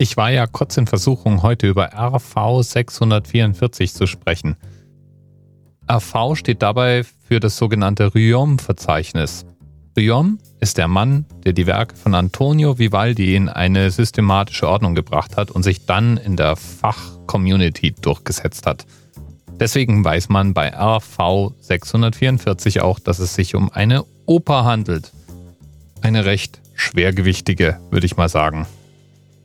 Ich war ja kurz in Versuchung, heute über RV 644 zu sprechen. RV steht dabei für das sogenannte Riom-Verzeichnis. Riom ist der Mann, der die Werke von Antonio Vivaldi in eine systematische Ordnung gebracht hat und sich dann in der Fachcommunity durchgesetzt hat. Deswegen weiß man bei RV 644 auch, dass es sich um eine Oper handelt. Eine recht schwergewichtige, würde ich mal sagen.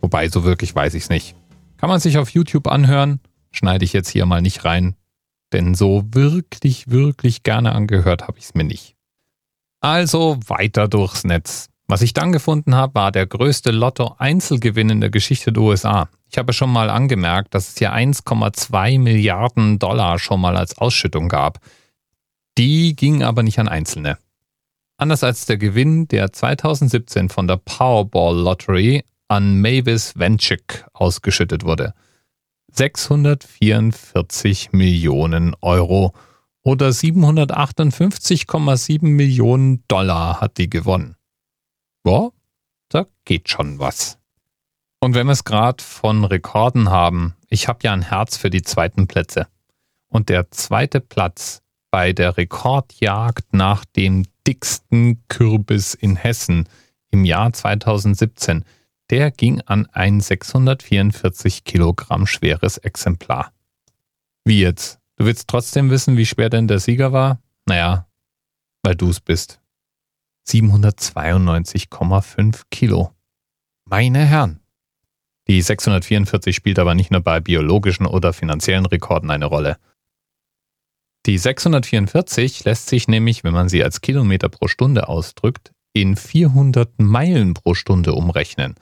Wobei, so wirklich weiß ich es nicht. Kann man sich auf YouTube anhören, schneide ich jetzt hier mal nicht rein, denn so wirklich, wirklich gerne angehört habe ich es mir nicht. Also weiter durchs Netz. Was ich dann gefunden habe, war der größte Lotto-Einzelgewinn in der Geschichte der USA. Ich habe schon mal angemerkt, dass es hier 1,2 Milliarden Dollar schon mal als Ausschüttung gab. Die gingen aber nicht an Einzelne. Anders als der Gewinn, der 2017 von der Powerball Lottery an Mavis Venchik ausgeschüttet wurde. 644 Millionen Euro oder 758,7 Millionen Dollar hat die gewonnen. Ja, da geht schon was. Und wenn wir es gerade von Rekorden haben, ich habe ja ein Herz für die zweiten Plätze. Und der zweite Platz bei der Rekordjagd nach dem dicksten Kürbis in Hessen im Jahr 2017 der ging an ein 644 Kilogramm schweres Exemplar. Wie jetzt? Du willst trotzdem wissen, wie schwer denn der Sieger war? Naja, weil du es bist. 792,5 Kilo. Meine Herren. Die 644 spielt aber nicht nur bei biologischen oder finanziellen Rekorden eine Rolle. Die 644 lässt sich nämlich, wenn man sie als Kilometer pro Stunde ausdrückt, in 400 Meilen pro Stunde umrechnen.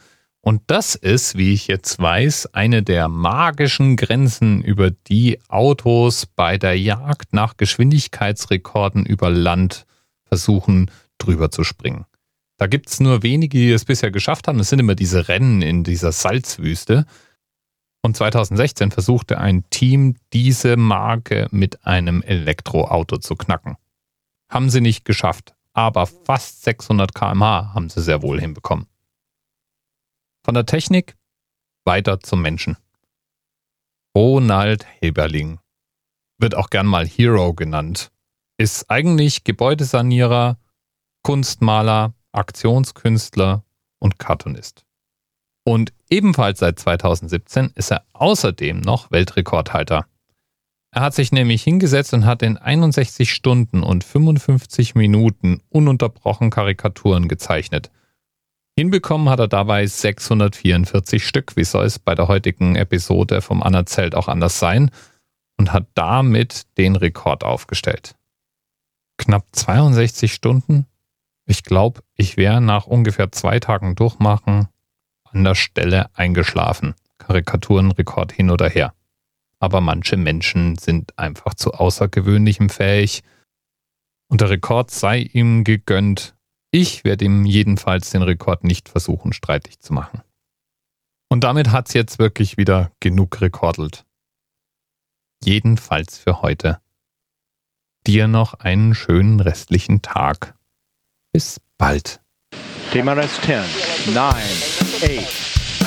Und das ist, wie ich jetzt weiß, eine der magischen Grenzen, über die Autos bei der Jagd nach Geschwindigkeitsrekorden über Land versuchen, drüber zu springen. Da gibt es nur wenige, die es bisher geschafft haben. Es sind immer diese Rennen in dieser Salzwüste. Und 2016 versuchte ein Team, diese Marke mit einem Elektroauto zu knacken. Haben sie nicht geschafft, aber fast 600 km/h haben sie sehr wohl hinbekommen. Von der Technik weiter zum Menschen. Ronald Heberling wird auch gern mal Hero genannt, ist eigentlich Gebäudesanierer, Kunstmaler, Aktionskünstler und Cartoonist. Und ebenfalls seit 2017 ist er außerdem noch Weltrekordhalter. Er hat sich nämlich hingesetzt und hat in 61 Stunden und 55 Minuten ununterbrochen Karikaturen gezeichnet. Hinbekommen hat er dabei 644 Stück. Wie soll es bei der heutigen Episode vom Anerzelt auch anders sein? Und hat damit den Rekord aufgestellt. Knapp 62 Stunden? Ich glaube, ich wäre nach ungefähr zwei Tagen Durchmachen an der Stelle eingeschlafen. Karikaturenrekord hin oder her. Aber manche Menschen sind einfach zu außergewöhnlichem fähig. Und der Rekord sei ihm gegönnt, ich werde ihm jedenfalls den Rekord nicht versuchen, streitig zu machen. Und damit hat's jetzt wirklich wieder genug rekordelt. Jedenfalls für heute. Dir noch einen schönen restlichen Tag. Bis bald. TMRS 10, 9, 8.